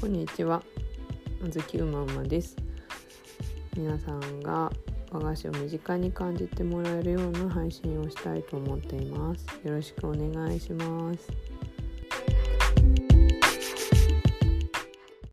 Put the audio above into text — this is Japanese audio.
こんにちは。あずきうまうまです。皆さんが和菓子を身近に感じてもらえるような配信をしたいと思っています。よろしくお願いします。